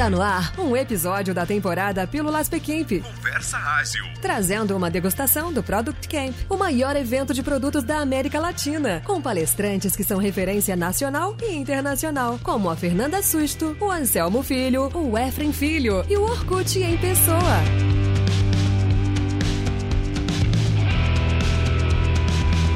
Está no ar um episódio da temporada Pílulas Pequimp. Conversa Ágil. Trazendo uma degustação do Product Camp, o maior evento de produtos da América Latina, com palestrantes que são referência nacional e internacional, como a Fernanda Susto, o Anselmo Filho, o Efrem Filho e o Orkut em pessoa.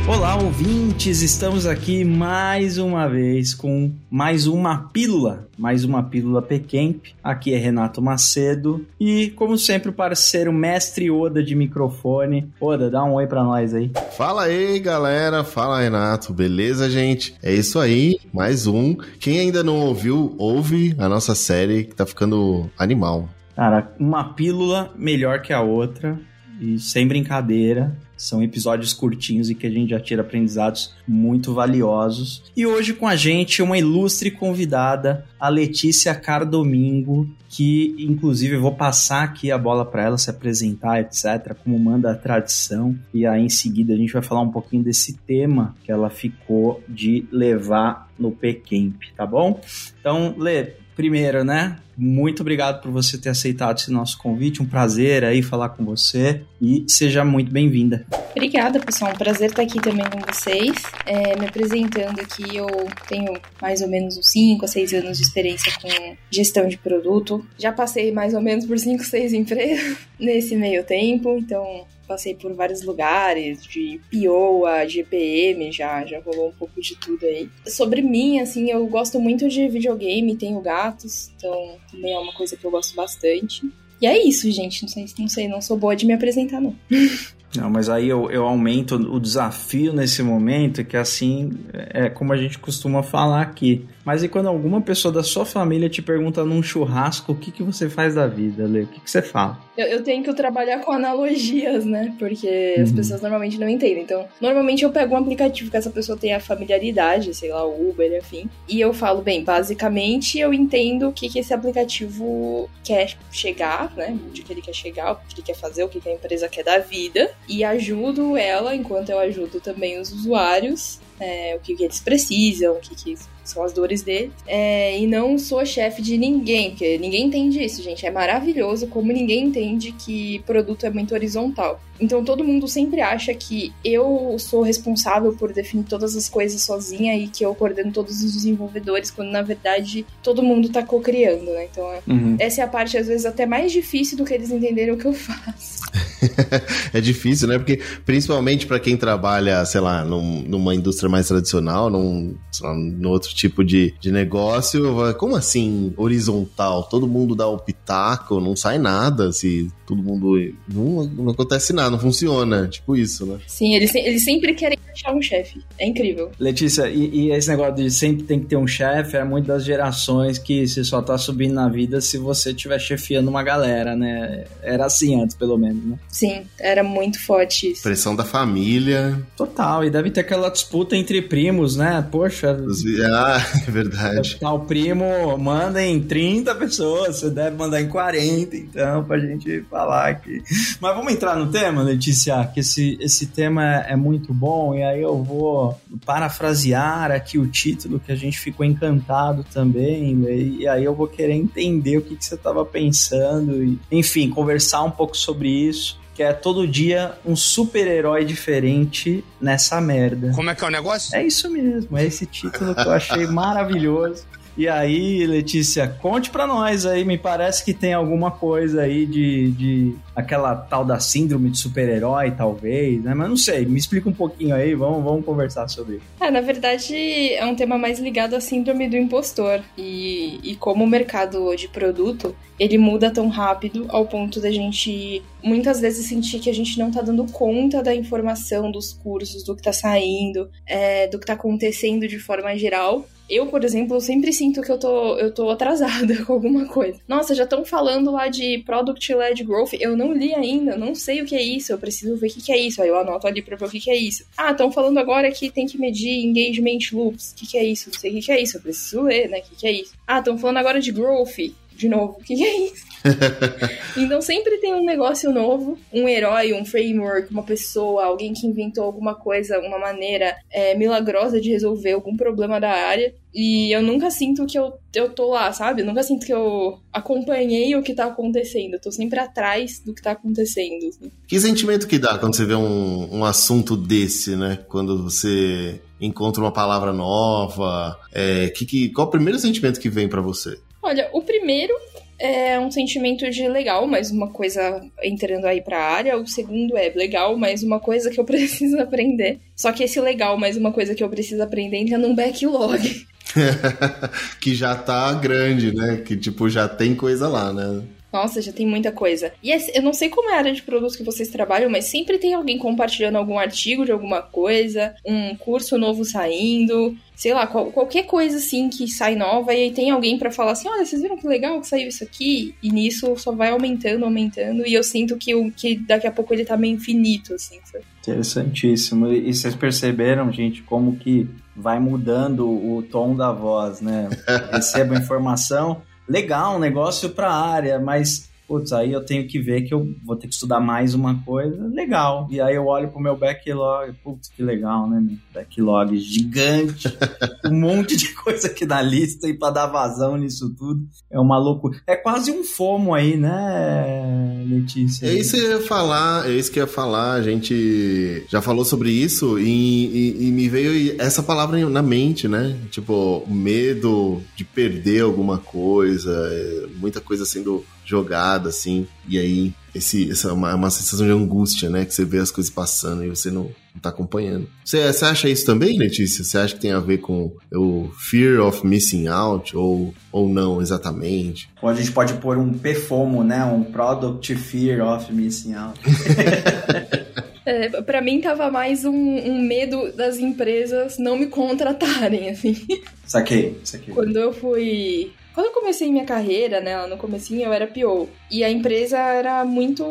Olá, ouvintes! Estamos aqui mais uma vez com mais uma pílula, mais uma pílula Pecamp. Aqui é Renato Macedo e, como sempre, o parceiro mestre Oda de microfone. Oda, dá um oi pra nós aí. Fala aí, galera! Fala, Renato! Beleza, gente? É isso aí, mais um. Quem ainda não ouviu, ouve a nossa série que tá ficando animal. Cara, uma pílula melhor que a outra e sem brincadeira. São episódios curtinhos e que a gente já tira aprendizados muito valiosos. E hoje com a gente uma ilustre convidada, a Letícia Cardomingo, que inclusive eu vou passar aqui a bola para ela se apresentar, etc, como manda a tradição. E aí em seguida a gente vai falar um pouquinho desse tema que ela ficou de levar no P-Camp, tá bom? Então, Lê, primeiro, né? Muito obrigado por você ter aceitado esse nosso convite. Um prazer aí falar com você e seja muito bem-vinda. Obrigada, pessoal. Um prazer estar aqui também com vocês. É, me apresentando aqui, eu tenho mais ou menos uns 5 a 6 anos de experiência com gestão de produto. Já passei mais ou menos por 5, 6 empresas nesse meio tempo, então passei por vários lugares, de PO a GPM, já, já rolou um pouco de tudo aí. Sobre mim, assim, eu gosto muito de videogame, tenho gatos, então também é uma coisa que eu gosto bastante. E é isso, gente. Não sei, não sei, não sou boa de me apresentar, não. Não, mas aí eu, eu aumento o desafio nesse momento, que assim é como a gente costuma falar aqui. Mas e quando alguma pessoa da sua família te pergunta num churrasco o que, que você faz da vida, Lê? O que, que você fala? Eu, eu tenho que trabalhar com analogias, né? Porque uhum. as pessoas normalmente não entendem. Então, normalmente eu pego um aplicativo que essa pessoa tenha familiaridade, sei lá, Uber, enfim. E eu falo, bem, basicamente eu entendo o que, que esse aplicativo quer chegar, né? Onde que ele quer chegar, o que ele quer fazer, o que, que a empresa quer da vida. E ajudo ela, enquanto eu ajudo também os usuários, é, o que, que, eles precisam, o que, que são as dores dele. É, e não sou chefe de ninguém, porque ninguém entende isso, gente. É maravilhoso como ninguém entende que produto é muito horizontal. Então todo mundo sempre acha que eu sou responsável por definir todas as coisas sozinha e que eu coordeno todos os desenvolvedores, quando na verdade todo mundo tá co-criando, né? Então é, uhum. essa é a parte, às vezes, até mais difícil do que eles entenderem o que eu faço. é difícil, né? Porque principalmente para quem trabalha, sei lá, num, numa indústria mais tradicional, num, lá, num outro tipo de, de negócio, como assim horizontal? Todo mundo dá o pitaco, não sai nada se todo mundo. Não, não acontece nada, não funciona. Tipo isso, né? Sim, eles, eles sempre querem achar um chefe. É incrível. Letícia, e, e, esse negócio de sempre tem que ter um chefe é muito das gerações que você só tá subindo na vida se você estiver chefiando uma galera, né? Era assim antes, pelo menos, né? Sim, era muito forte isso. Pressão da família. Total, e deve ter aquela disputa entre primos, né? Poxa. Ah, é verdade. Tá, o primo manda em 30 pessoas, você deve mandar em 40, então, pra gente falar aqui. Mas vamos entrar no tema, Letícia, que esse, esse tema é muito bom, e aí eu vou parafrasear aqui o título que a gente ficou encantado também, e aí eu vou querer entender o que, que você estava pensando, e, enfim, conversar um pouco sobre isso que é todo dia um super-herói diferente nessa merda. Como é que é o negócio? É isso mesmo, é esse título que eu achei maravilhoso. E aí, Letícia, conte para nós aí, me parece que tem alguma coisa aí de, de aquela tal da síndrome de super-herói, talvez, né? Mas não sei, me explica um pouquinho aí, vamos, vamos conversar sobre. É, na verdade, é um tema mais ligado à síndrome do impostor. E, e como o mercado de produto, ele muda tão rápido ao ponto da gente muitas vezes sentir que a gente não tá dando conta da informação, dos cursos, do que tá saindo, é, do que tá acontecendo de forma geral. Eu, por exemplo, sempre sinto que eu tô, eu tô atrasada com alguma coisa. Nossa, já estão falando lá de Product Led Growth. Eu não li ainda, não sei o que é isso. Eu preciso ver o que é isso. Aí eu anoto ali pra ver o que é isso. Ah, estão falando agora que tem que medir engagement loops. O que é isso? Não sei o que é isso. Eu preciso ler, né? O que é isso? Ah, estão falando agora de growth. De novo, o que, é isso? então sempre tem um negócio novo, um herói, um framework, uma pessoa, alguém que inventou alguma coisa, uma maneira é, milagrosa de resolver algum problema da área. E eu nunca sinto que eu, eu tô lá, sabe? Eu nunca sinto que eu acompanhei o que tá acontecendo. Eu tô sempre atrás do que tá acontecendo. Assim. Que sentimento que dá quando você vê um, um assunto desse, né? Quando você encontra uma palavra nova. É, que, que, qual o primeiro sentimento que vem para você? Olha, o primeiro é um sentimento de legal, mas uma coisa entrando aí pra área. O segundo é legal, mas uma coisa que eu preciso aprender. Só que esse legal, mas uma coisa que eu preciso aprender entra num backlog. que já tá grande, né? Que tipo, já tem coisa lá, né? Nossa, já tem muita coisa. E eu não sei como é a área de produtos que vocês trabalham, mas sempre tem alguém compartilhando algum artigo de alguma coisa, um curso novo saindo, sei lá, qual, qualquer coisa assim que sai nova, e aí tem alguém para falar assim: olha, vocês viram que legal que saiu isso aqui? E nisso só vai aumentando, aumentando, e eu sinto que, o, que daqui a pouco ele tá meio infinito, assim. Sabe? Interessantíssimo. E vocês perceberam, gente, como que vai mudando o tom da voz, né? Recebo informação legal, um negócio para a área, mas putz, aí eu tenho que ver que eu vou ter que estudar mais uma coisa, legal. E aí eu olho pro meu backlog, putz, que legal, né? Backlog gigante, um monte de coisa aqui na lista e para dar vazão nisso tudo é uma loucura. É quase um fomo aí, né, Letícia? É isso que eu ia falar, é isso que eu ia falar. A gente já falou sobre isso e, e, e me veio essa palavra na mente, né? Tipo, medo de perder alguma coisa, é, muita coisa sendo jogada, assim, e aí esse, essa é uma, uma, sensação de angústia, né? Que você vê as coisas passando e você não, não tá acompanhando. Você, você acha isso também, Letícia? Você acha que tem a ver com o fear of missing out ou, ou não exatamente? Ou a gente pode pôr um PFOMO, né? Um Product Fear of Missing Out. É, para mim tava mais um, um, medo das empresas não me contratarem, assim. Saquei, saquei. Quando eu fui quando eu comecei minha carreira, né, lá no comecinho, eu era PO. E a empresa era muito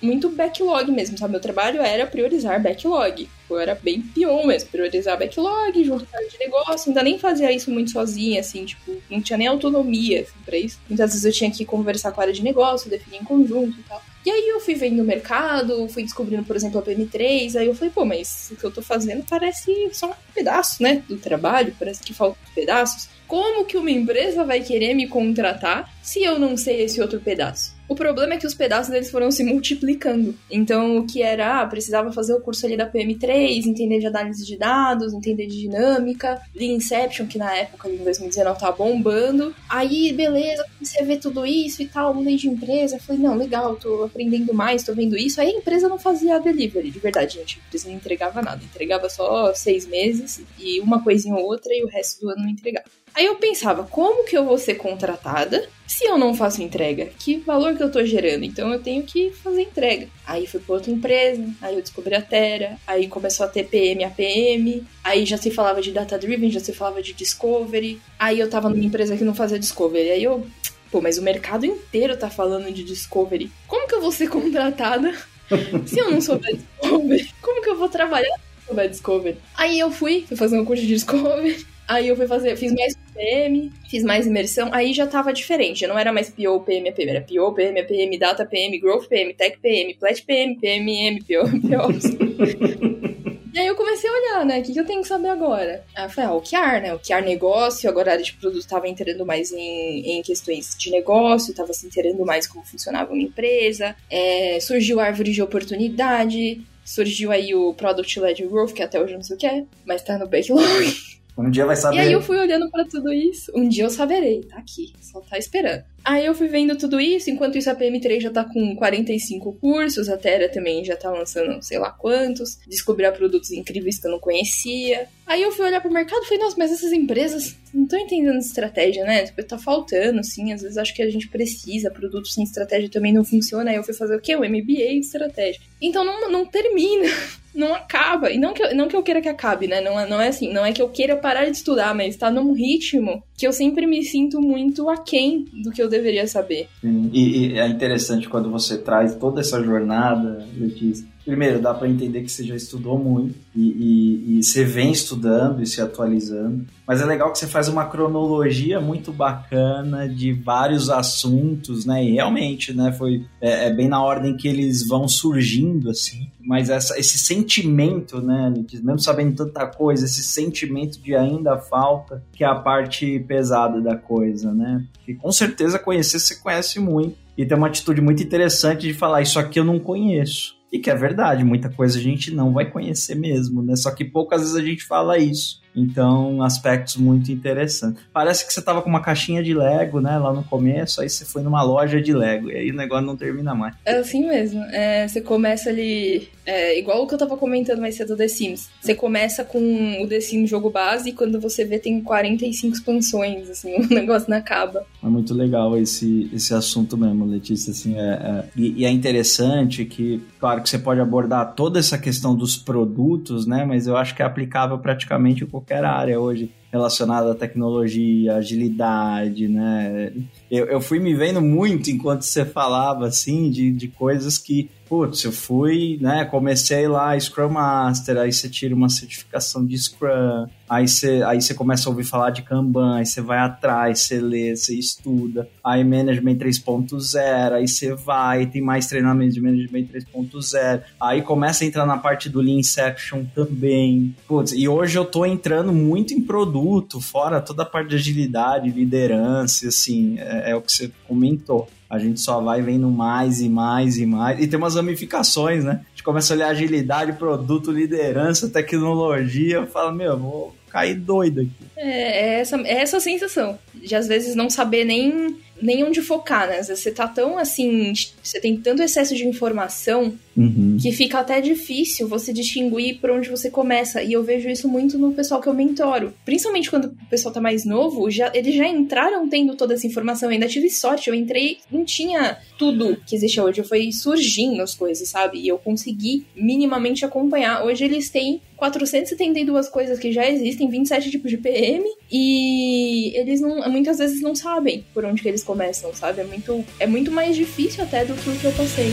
muito backlog mesmo, sabe? Meu trabalho era priorizar backlog. Eu era bem PO mesmo, priorizar backlog, juntar de negócio. Ainda nem fazia isso muito sozinha, assim, tipo, não tinha nem autonomia assim, pra isso. Muitas vezes eu tinha que conversar com a área de negócio, definir em conjunto e tal. E aí eu fui vendo o mercado, fui descobrindo, por exemplo, a PM3, aí eu falei, pô, mas o que eu tô fazendo parece só um pedaço, né, do trabalho, parece que faltam pedaços. Como que uma empresa vai querer me contratar se eu não sei esse outro pedaço? O problema é que os pedaços deles foram se multiplicando. Então, o que era, ah, precisava fazer o curso ali da PM3, entender de análise de dados, entender de dinâmica, Lean Inception, que na época, em 2019, tava bombando. Aí, beleza, comecei a ver tudo isso e tal, mudei de empresa. Falei, não, legal, tô aprendendo mais, tô vendo isso. Aí a empresa não fazia delivery, de verdade, gente. A empresa não entregava nada. Entregava só seis meses e uma coisinha ou outra e o resto do ano não entregava. Aí eu pensava, como que eu vou ser contratada se eu não faço entrega? Que valor que eu tô gerando? Então eu tenho que fazer entrega. Aí fui para outra empresa, aí eu descobri a Terra, aí começou a ter PM, APM, aí já se falava de data driven, já se falava de discovery. Aí eu tava numa empresa que não fazia discovery. Aí eu, pô, mas o mercado inteiro tá falando de discovery. Como que eu vou ser contratada se eu não souber discovery? Como que eu vou trabalhar se eu souber discovery? Aí eu fui, fui fazer um curso de discovery. Aí eu fui fazer, fiz mais PM, fiz mais imersão, aí já tava diferente, já não era mais PO, PM, PM, era PO, PM, PM, Data PM, Growth PM, Tech PM, Plat PM, PMM, PO, PO. E aí eu comecei a olhar, né? O que, que eu tenho que saber agora? Aí eu falei, ah, o QR, né? O QR negócio, agora a área de produto estava entrando mais em, em questões de negócio, estava se inteirando mais como funcionava uma empresa, é, surgiu a árvore de oportunidade, surgiu aí o Product Led Growth, que até hoje não sei o que é, mas tá no backlog. Um dia vai saber. E aí eu fui olhando para tudo isso. Um dia eu saberei, tá aqui, só tá esperando. Aí eu fui vendo tudo isso, enquanto isso a PM3 já tá com 45 cursos, a Terra também já tá lançando sei lá quantos, descobrir produtos incríveis que eu não conhecia. Aí eu fui olhar pro mercado e falei, nossa, mas essas empresas não estão entendendo estratégia, né? Tipo, tá faltando, assim, às vezes acho que a gente precisa, produtos sem estratégia também não funciona. Aí eu fui fazer o quê? O MBA de estratégia. Então não, não termina não acaba. E não que, eu, não que eu queira que acabe, né? Não, é, não é assim, não é que eu queira parar de estudar, mas tá num ritmo que eu sempre me sinto muito aquém do que eu deveria saber. E, e, é interessante quando você traz toda essa jornada, Letícia, primeiro, dá para entender que você já estudou muito e, e, e, você vem estudando e se atualizando. Mas é legal que você faz uma cronologia muito bacana de vários assuntos, né? E realmente, né? Foi é, é bem na ordem que eles vão surgindo, assim. Mas essa, esse sentimento, né? Mesmo sabendo tanta coisa, esse sentimento de ainda falta, que é a parte pesada da coisa, né? Porque com certeza conhecer você conhece muito. E tem uma atitude muito interessante de falar: Isso aqui eu não conheço. E que é verdade, muita coisa a gente não vai conhecer mesmo, né? Só que poucas vezes a gente fala isso. Então, aspectos muito interessantes. Parece que você tava com uma caixinha de Lego, né, lá no começo, aí você foi numa loja de Lego, e aí o negócio não termina mais. É assim mesmo. É, você começa ali, é, igual o que eu tava comentando mais cedo do The Sims. Você começa com o The Sims jogo base e quando você vê tem 45 expansões, assim, o negócio não acaba. É muito legal esse, esse assunto mesmo, Letícia, assim, é, é e, e é interessante que, claro que você pode abordar toda essa questão dos produtos, né, mas eu acho que é aplicável praticamente qualquer área hoje relacionada à tecnologia, agilidade, né? Eu, eu fui me vendo muito enquanto você falava, assim, de, de coisas que putz, eu fui, né, comecei lá Scrum Master, aí você tira uma certificação de Scrum, aí você, aí você começa a ouvir falar de Kanban, aí você vai atrás, você lê, você estuda, aí Management 3.0, aí você vai, tem mais treinamento de Management 3.0, aí começa a entrar na parte do Lean Section também, putz, e hoje eu tô entrando muito em produto, fora toda a parte de agilidade, liderança, assim, é, é o que você comentou a gente só vai vendo mais e mais e mais. E tem umas ramificações, né? A gente começa a olhar agilidade, produto, liderança, tecnologia, fala, meu, vou cair doido aqui. É, é essa, é essa sensação de às vezes não saber nem nem onde focar, né? Você tá tão assim, você tem tanto excesso de informação uhum. que fica até difícil você distinguir por onde você começa. E eu vejo isso muito no pessoal que eu mentoro. Principalmente quando o pessoal tá mais novo, já, eles já entraram tendo toda essa informação. Eu ainda tive sorte, eu entrei, não tinha tudo que existe hoje. Eu fui surgindo as coisas, sabe? E eu consegui minimamente acompanhar. Hoje eles têm 472 coisas que já existem, 27 tipos de PM, e eles não, muitas vezes não sabem por onde que eles começam, sabe? É muito, é muito mais difícil até do que o que eu passei.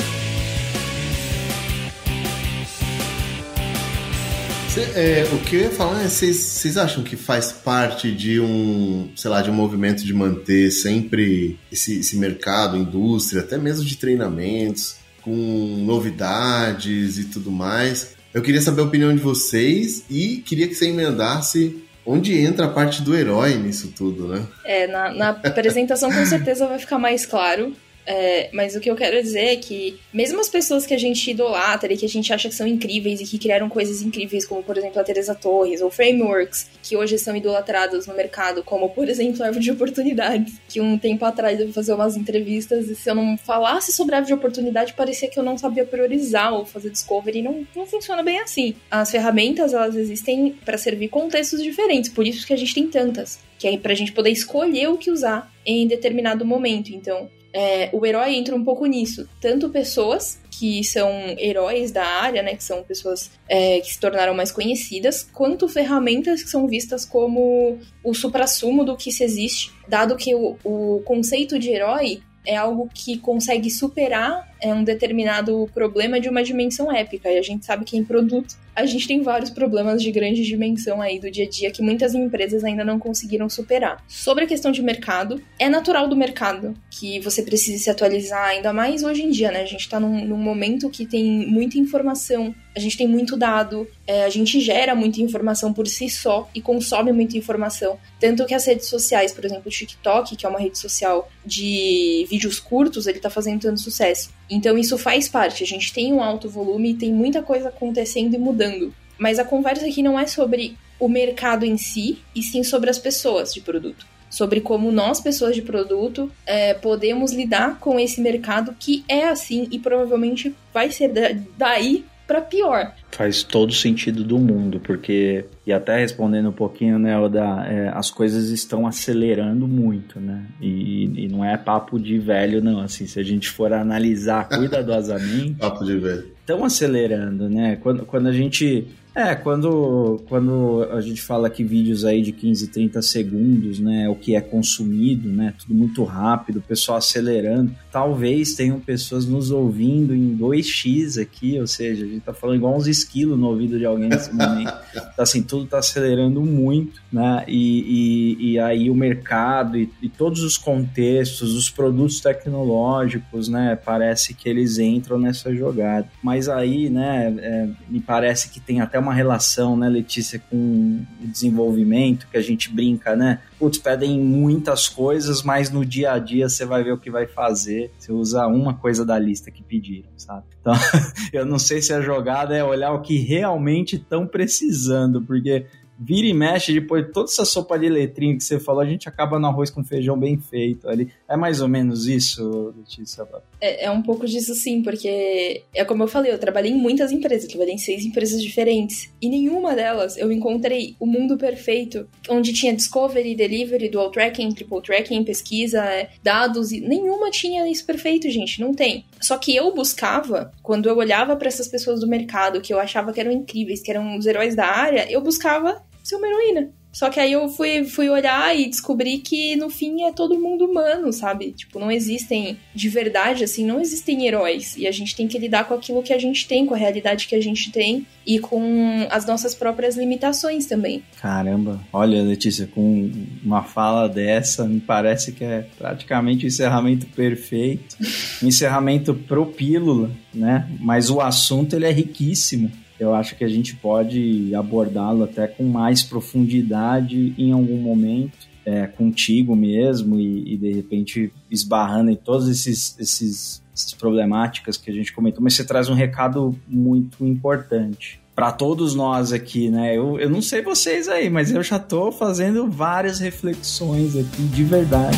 Cê, é, o que eu ia falar é, vocês acham que faz parte de um, sei lá, de um movimento de manter sempre esse, esse mercado, indústria, até mesmo de treinamentos, com novidades e tudo mais? Eu queria saber a opinião de vocês e queria que você emendasse onde entra a parte do herói nisso tudo, né? É, na, na apresentação com certeza vai ficar mais claro. É, mas o que eu quero dizer é que, mesmo as pessoas que a gente idolatra e que a gente acha que são incríveis e que criaram coisas incríveis, como por exemplo a Teresa Torres, ou frameworks, que hoje são idolatrados no mercado, como por exemplo a árvore de oportunidades, que um tempo atrás eu fui fazer umas entrevistas e se eu não falasse sobre a árvore de oportunidade, parecia que eu não sabia priorizar ou fazer discovery, não, não funciona bem assim. As ferramentas, elas existem para servir contextos diferentes, por isso que a gente tem tantas, que é pra gente poder escolher o que usar em determinado momento. Então, é, o herói entra um pouco nisso. Tanto pessoas que são heróis da área, né, que são pessoas é, que se tornaram mais conhecidas, quanto ferramentas que são vistas como o suprassumo do que se existe, dado que o, o conceito de herói é algo que consegue superar é, um determinado problema de uma dimensão épica. E a gente sabe que em produto a gente tem vários problemas de grande dimensão aí do dia a dia que muitas empresas ainda não conseguiram superar. Sobre a questão de mercado, é natural do mercado que você precise se atualizar, ainda mais hoje em dia, né? A gente tá num, num momento que tem muita informação, a gente tem muito dado, é, a gente gera muita informação por si só e consome muita informação. Tanto que as redes sociais, por exemplo, o TikTok, que é uma rede social de vídeos curtos, ele tá fazendo tanto sucesso. Então isso faz parte. A gente tem um alto volume, tem muita coisa acontecendo e mudando. Mas a conversa aqui não é sobre o mercado em si, e sim sobre as pessoas de produto. Sobre como nós, pessoas de produto, é, podemos lidar com esse mercado que é assim e provavelmente vai ser daí para pior. Faz todo sentido do mundo, porque, e até respondendo um pouquinho, né, Oda, é, as coisas estão acelerando muito, né? E, e, não é papo de velho, não. Assim, se a gente for analisar cuidadosamente. papo de velho. Estão acelerando, né? Quando, quando a gente É, quando, quando a gente fala que vídeos aí de 15, 30 segundos, né, o que é consumido, né, tudo muito rápido, o pessoal acelerando, talvez tenham pessoas nos ouvindo em 2x aqui, ou seja, a gente tá falando igual uns esquilos no ouvido de alguém nesse momento. Então, assim, tudo tá acelerando muito, né, e, e, e aí o mercado e, e todos os contextos, os produtos tecnológicos, né, parece que eles entram nessa jogada. Mas aí, né, é, me parece que tem até uma relação, né, Letícia, com o desenvolvimento, que a gente brinca, né? Putz, pedem muitas coisas, mas no dia a dia você vai ver o que vai fazer. Você usa uma coisa da lista que pediram, sabe? Então, eu não sei se a jogada é olhar o que realmente estão precisando, porque vira e mexe, depois de toda essa sopa de letrinho que você falou, a gente acaba no arroz com feijão bem feito ali. É mais ou menos isso, Letícia? É, é um pouco disso sim, porque é como eu falei, eu trabalhei em muitas empresas, trabalhei em seis empresas diferentes. E nenhuma delas eu encontrei o mundo perfeito, onde tinha discovery, delivery, dual tracking, triple tracking, pesquisa, dados, e nenhuma tinha isso perfeito, gente, não tem. Só que eu buscava, quando eu olhava para essas pessoas do mercado, que eu achava que eram incríveis, que eram os heróis da área, eu buscava ser uma heroína. Só que aí eu fui, fui olhar e descobri que no fim é todo mundo humano, sabe? Tipo, não existem, de verdade, assim, não existem heróis. E a gente tem que lidar com aquilo que a gente tem, com a realidade que a gente tem e com as nossas próprias limitações também. Caramba, olha, Letícia, com uma fala dessa, me parece que é praticamente o encerramento perfeito. um encerramento pro pílula, né? Mas o assunto ele é riquíssimo eu acho que a gente pode abordá-lo até com mais profundidade em algum momento. É, contigo mesmo e, e, de repente esbarrando em todas esses, esses, essas problemáticas que a gente comentou, mas você traz um recado muito importante para todos nós aqui, né? Eu, eu não sei vocês aí, mas eu já estou fazendo várias reflexões aqui de verdade.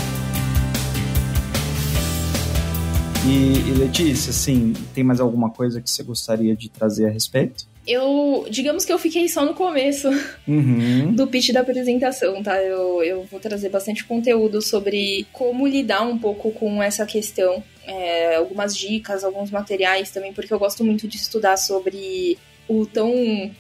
E, e Letícia, assim, tem mais alguma coisa que você gostaria de trazer a respeito? eu, digamos que eu fiquei só no começo uhum. do pitch da apresentação, tá? Eu, eu vou trazer bastante conteúdo sobre como lidar um pouco com essa questão, é, algumas dicas, alguns materiais também, porque eu gosto muito de estudar sobre o tão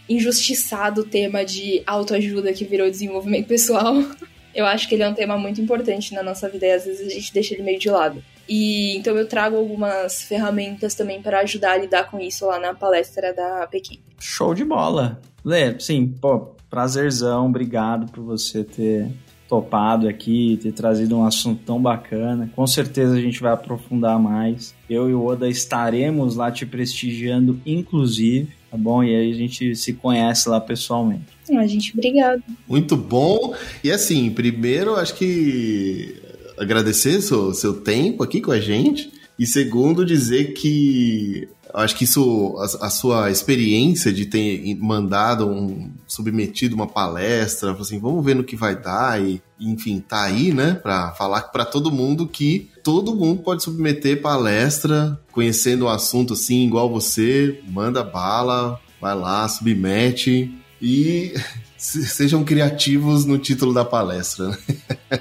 injustiçado tema de autoajuda que virou desenvolvimento pessoal. Eu acho que ele é um tema muito importante na nossa vida e às vezes a gente deixa ele meio de lado. E então eu trago algumas ferramentas também para ajudar a lidar com isso lá na palestra da Pequim. Show de bola. Lê, sim, pô, prazerzão, obrigado por você ter topado aqui, ter trazido um assunto tão bacana. Com certeza a gente vai aprofundar mais. Eu e o Oda estaremos lá te prestigiando, inclusive, tá bom? E aí a gente se conhece lá pessoalmente. A gente, obrigado. Muito bom. E assim, primeiro, acho que agradecer seu, seu tempo aqui com a gente. E segundo, dizer que acho que isso, a, a, sua experiência de ter mandado um, submetido uma palestra, assim, vamos ver no que vai dar e, enfim, tá aí, né, para falar para todo mundo que todo mundo pode submeter palestra, conhecendo o assunto assim, igual você, manda bala, vai lá, submete e sejam criativos no título da palestra. Né?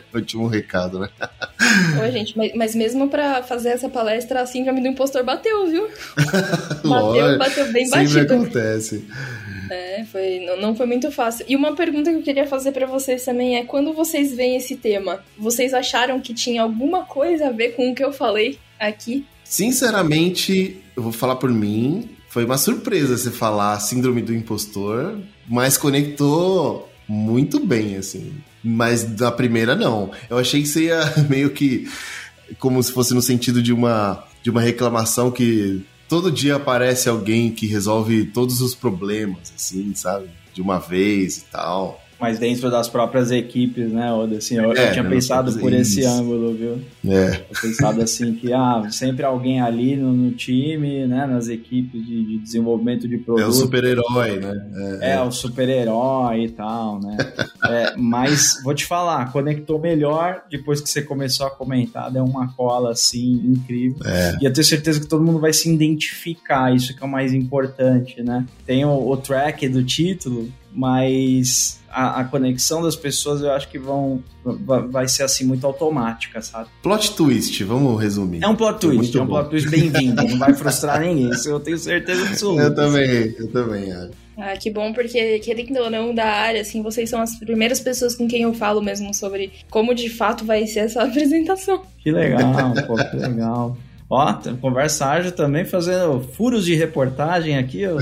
Último recado, né? Gente, mas, mas mesmo para fazer essa palestra, a síndrome do impostor bateu, viu? bateu, bateu bem Sempre batido. acontece. É, foi, não, não foi muito fácil. E uma pergunta que eu queria fazer para vocês também é: quando vocês veem esse tema, vocês acharam que tinha alguma coisa a ver com o que eu falei aqui? Sinceramente, eu vou falar por mim, foi uma surpresa você falar síndrome do impostor, mas conectou muito bem, assim. Mas da primeira, não. Eu achei que você ia meio que. Como se fosse no sentido de uma, de uma reclamação que todo dia aparece alguém que resolve todos os problemas, assim, sabe? De uma vez e tal mas dentro das próprias equipes, né, Oda? Assim, eu, é, eu tinha pensado por esse ângulo, viu? É. Eu pensado assim que, ah, sempre alguém ali no, no time, né, nas equipes de, de, desenvolvimento de produto. É o super-herói, né? É, é o super-herói e tal, né? é, mas, vou te falar, conectou melhor depois que você começou a comentar, deu uma cola, assim, incrível. É. E eu tenho certeza que todo mundo vai se identificar, isso que é o mais importante, né? Tem o, o track do título, mas a, a, conexão das pessoas eu acho que vão vai ser assim muito automática, sabe? Plot twist, vamos resumir. É um plot twist, é um bom. plot twist bem-vindo, não vai frustrar ninguém, isso eu tenho certeza absoluta. Eu também, eu também, acho. Ah, que bom, porque querendo ou não da área, assim, vocês são as primeiras pessoas com quem eu falo mesmo sobre como de fato vai ser essa apresentação. Que legal, pô, que legal. Ó, conversa ágil também fazendo furos de reportagem aqui. Ó.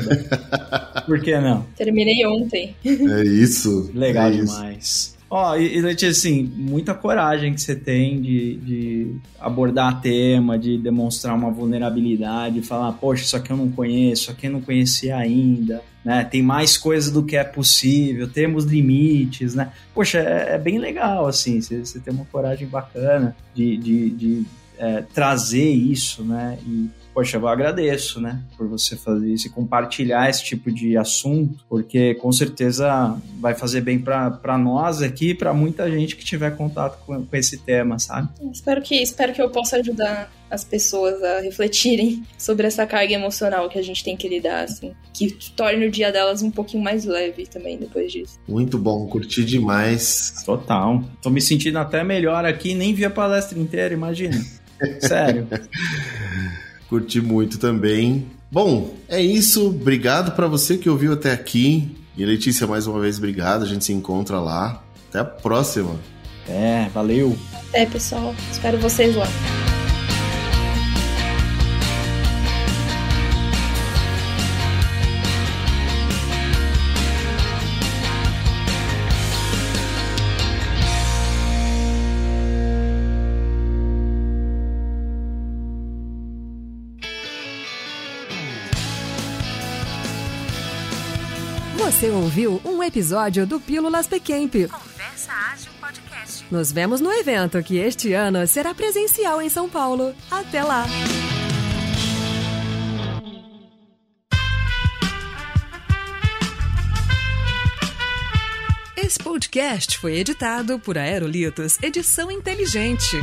Por que não? Terminei ontem. É isso. Legal é demais. Isso. Ó, e, e Letícia, assim, muita coragem que você tem de, de abordar tema, de demonstrar uma vulnerabilidade, falar, poxa, isso aqui eu não conheço, isso aqui eu não conhecia ainda, né? Tem mais coisa do que é possível, temos limites, né? Poxa, é, é bem legal, assim, você, você tem uma coragem bacana de, de, de é, trazer isso, né? E, poxa, eu agradeço, né, por você fazer isso e compartilhar esse tipo de assunto, porque com certeza vai fazer bem para nós aqui e para muita gente que tiver contato com, com esse tema, sabe? Espero que, espero que eu possa ajudar as pessoas a refletirem sobre essa carga emocional que a gente tem que lidar, assim, que torne o dia delas um pouquinho mais leve também depois disso. Muito bom, curti demais. Total. Tô me sentindo até melhor aqui, nem vi a palestra inteira, imagina. Sério. Curti muito também. Bom, é isso. Obrigado para você que ouviu até aqui. E Letícia, mais uma vez, obrigado. A gente se encontra lá. Até a próxima. É, valeu. É, pessoal. Espero vocês lá. Você ouviu um episódio do Pílulas Pequemp. Conversa Ágil Podcast. Nos vemos no evento que este ano será presencial em São Paulo. Até lá! Esse podcast foi editado por Aerolitos Edição Inteligente.